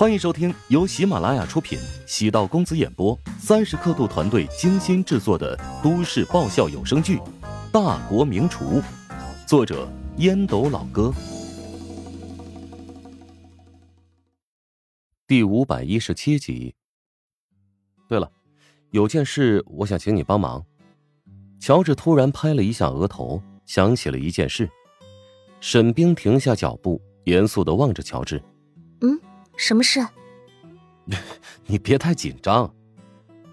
欢迎收听由喜马拉雅出品、喜道公子演播、三十刻度团队精心制作的都市爆笑有声剧《大国名厨》，作者烟斗老哥，第五百一十七集。对了，有件事我想请你帮忙。乔治突然拍了一下额头，想起了一件事。沈冰停下脚步，严肃的望着乔治。嗯，什么事？你别太紧张。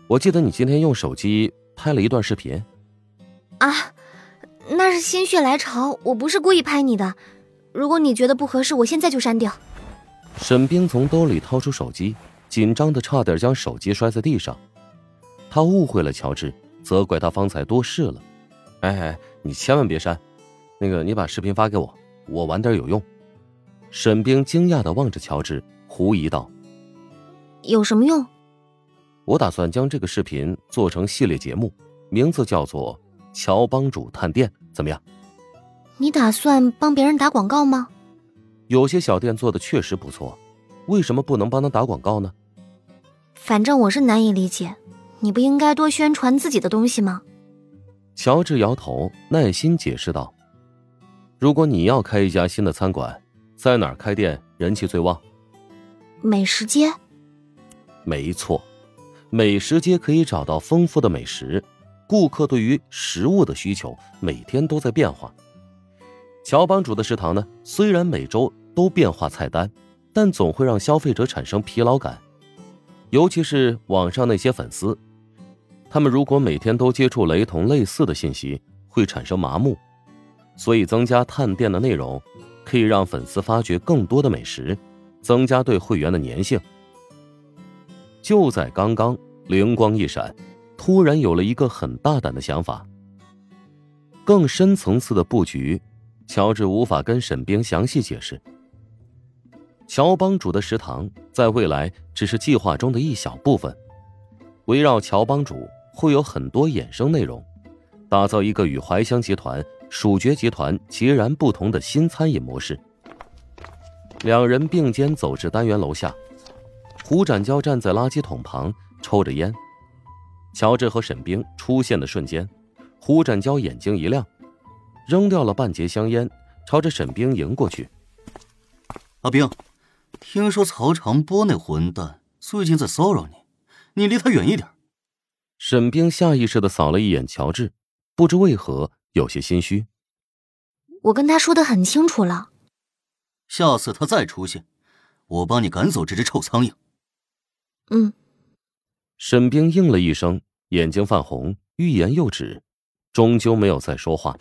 我记得你今天用手机拍了一段视频。啊，那是心血来潮，我不是故意拍你的。如果你觉得不合适，我现在就删掉。沈冰从兜里掏出手机，紧张的差点将手机摔在地上。他误会了乔治，责怪他方才多事了。哎哎，你千万别删。那个，你把视频发给我，我晚点有用。沈冰惊讶的望着乔治，狐疑道：“有什么用？”我打算将这个视频做成系列节目，名字叫做《乔帮主探店》，怎么样？你打算帮别人打广告吗？有些小店做的确实不错，为什么不能帮他打广告呢？反正我是难以理解，你不应该多宣传自己的东西吗？乔治摇头，耐心解释道。如果你要开一家新的餐馆，在哪儿开店人气最旺？美食街。没错，美食街可以找到丰富的美食，顾客对于食物的需求每天都在变化。乔帮主的食堂呢，虽然每周都变化菜单，但总会让消费者产生疲劳感，尤其是网上那些粉丝，他们如果每天都接触雷同类似的信息，会产生麻木。所以，增加探店的内容，可以让粉丝发掘更多的美食，增加对会员的粘性。就在刚刚，灵光一闪，突然有了一个很大胆的想法。更深层次的布局，乔治无法跟沈冰详细解释。乔帮主的食堂在未来只是计划中的一小部分，围绕乔帮主会有很多衍生内容，打造一个与怀香集团。蜀爵集团截然不同的新餐饮模式。两人并肩走至单元楼下，胡展娇站在垃圾桶旁抽着烟。乔治和沈冰出现的瞬间，胡展娇眼睛一亮，扔掉了半截香烟，朝着沈冰迎过去。阿冰，听说曹长波那混蛋最近在骚扰你，你离他远一点。沈冰下意识的扫了一眼乔治，不知为何。有些心虚，我跟他说的很清楚了。下次他再出现，我帮你赶走这只臭苍蝇。嗯。沈冰应了一声，眼睛泛红，欲言又止，终究没有再说话，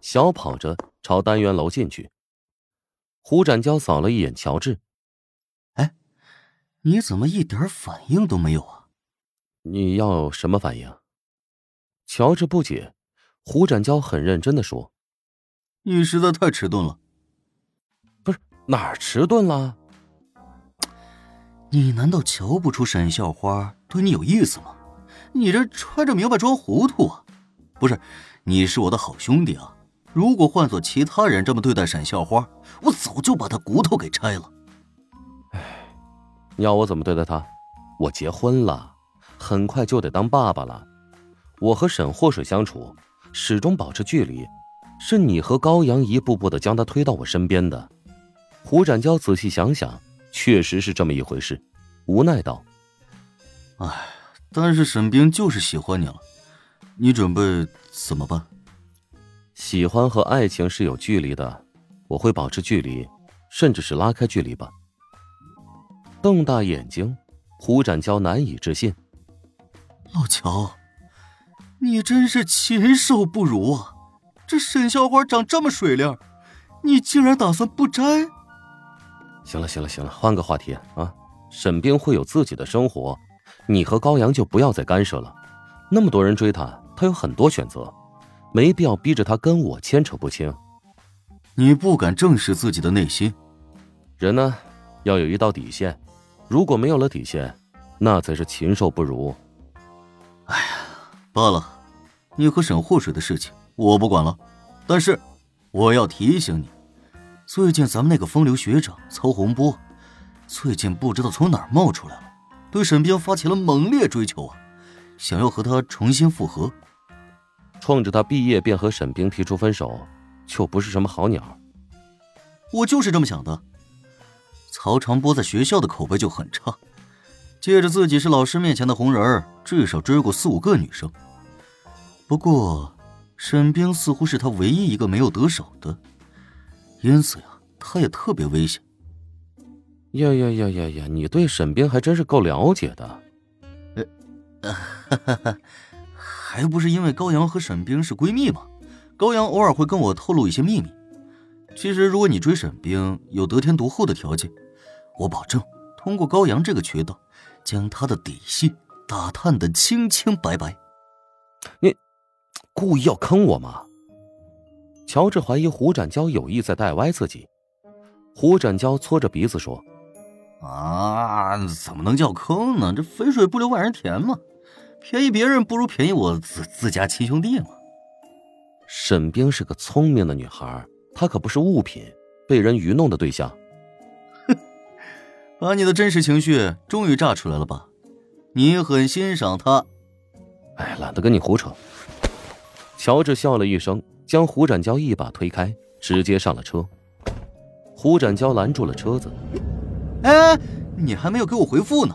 小跑着朝单元楼进去。胡展娇扫了一眼乔治，哎，你怎么一点反应都没有啊？你要什么反应？乔治不解。胡展娇很认真的说：“你实在太迟钝了。哪儿迟钝了？你难道瞧不出沈校花对你有意思吗？你这揣着明白装糊涂啊！不是，你是我的好兄弟啊！如果换做其他人这么对待沈校花，我早就把他骨头给拆了。哎，你要我怎么对待他？我结婚了，很快就得当爸爸了。我和沈祸水相处。”始终保持距离，是你和高阳一步步的将他推到我身边的。胡展娇仔细想想，确实是这么一回事，无奈道：“哎，但是沈冰就是喜欢你了，你准备怎么办？”喜欢和爱情是有距离的，我会保持距离，甚至是拉开距离吧。瞪大眼睛，胡展娇难以置信：“老乔。”你真是禽兽不如啊！这沈小花长这么水灵，你竟然打算不摘？行了行了行了，换个话题啊！沈冰会有自己的生活，你和高阳就不要再干涉了。那么多人追她，她有很多选择，没必要逼着她跟我牵扯不清。你不敢正视自己的内心，人呢，要有一道底线，如果没有了底线，那才是禽兽不如。哎呀！罢了，你和沈护水的事情我不管了，但是我要提醒你，最近咱们那个风流学长曹洪波，最近不知道从哪儿冒出来了，对沈冰发起了猛烈追求啊，想要和他重新复合。冲着他毕业便和沈冰提出分手，就不是什么好鸟。我就是这么想的。曹长波在学校的口碑就很差，借着自己是老师面前的红人儿，至少追过四五个女生。不过，沈冰似乎是他唯一一个没有得手的，因此呀，他也特别危险。呀呀呀呀呀！你对沈冰还真是够了解的。呃，哈哈哈。还不是因为高阳和沈冰是闺蜜吗？高阳偶尔会跟我透露一些秘密。其实，如果你追沈冰有得天独厚的条件，我保证通过高阳这个渠道，将他的底细打探的清清白白。你故意要坑我吗？乔治怀疑胡展娇有意在带歪自己。胡展娇搓着鼻子说：“啊，怎么能叫坑呢？这肥水不流外人田嘛。”便宜别人不如便宜我自自家亲兄弟嘛。沈冰是个聪明的女孩，她可不是物品，被人愚弄的对象。哼，把你的真实情绪终于炸出来了吧？你很欣赏他。哎，懒得跟你胡扯。乔治笑了一声，将胡展娇一把推开，直接上了车。胡展娇拦住了车子。哎，你还没有给我回复呢。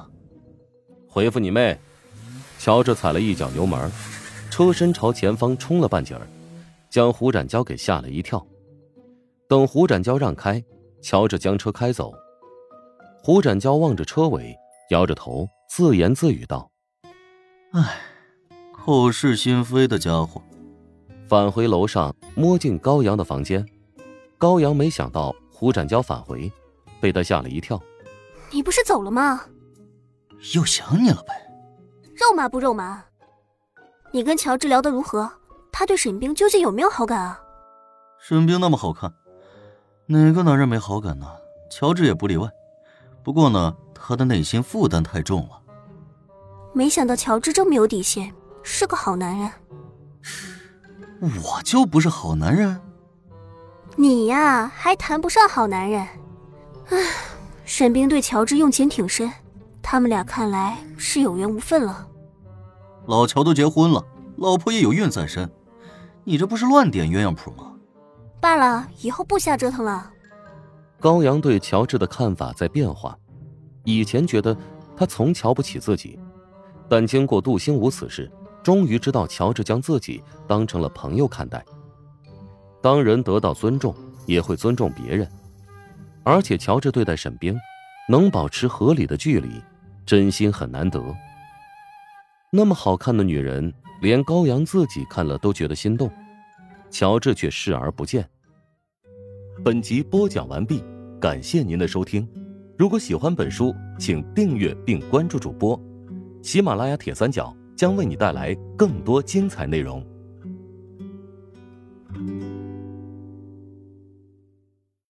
回复你妹！乔治踩了一脚油门，车身朝前方冲了半截儿，将胡展娇给吓了一跳。等胡展娇让开，乔治将车开走。胡展娇望着车尾，摇着头，自言自语道：“哎，口是心非的家伙。”返回楼上，摸进高阳的房间。高阳没想到胡展娇返回，被他吓了一跳：“你不是走了吗？又想你了呗。”肉麻不肉麻？你跟乔治聊得如何？他对沈冰究竟有没有好感啊？沈冰那么好看，哪个男人没好感呢？乔治也不例外。不过呢，他的内心负担太重了。没想到乔治这么有底线，是个好男人。我就不是好男人？你呀，还谈不上好男人。唉，沈冰对乔治用情挺深。他们俩看来是有缘无分了。老乔都结婚了，老婆也有孕在身，你这不是乱点鸳鸯谱吗？罢了，以后不瞎折腾了。高阳对乔治的看法在变化，以前觉得他从瞧不起自己，但经过杜兴武此事，终于知道乔治将自己当成了朋友看待。当人得到尊重，也会尊重别人，而且乔治对待沈冰，能保持合理的距离。真心很难得。那么好看的女人，连高阳自己看了都觉得心动，乔治却视而不见。本集播讲完毕，感谢您的收听。如果喜欢本书，请订阅并关注主播。喜马拉雅铁三角将为你带来更多精彩内容。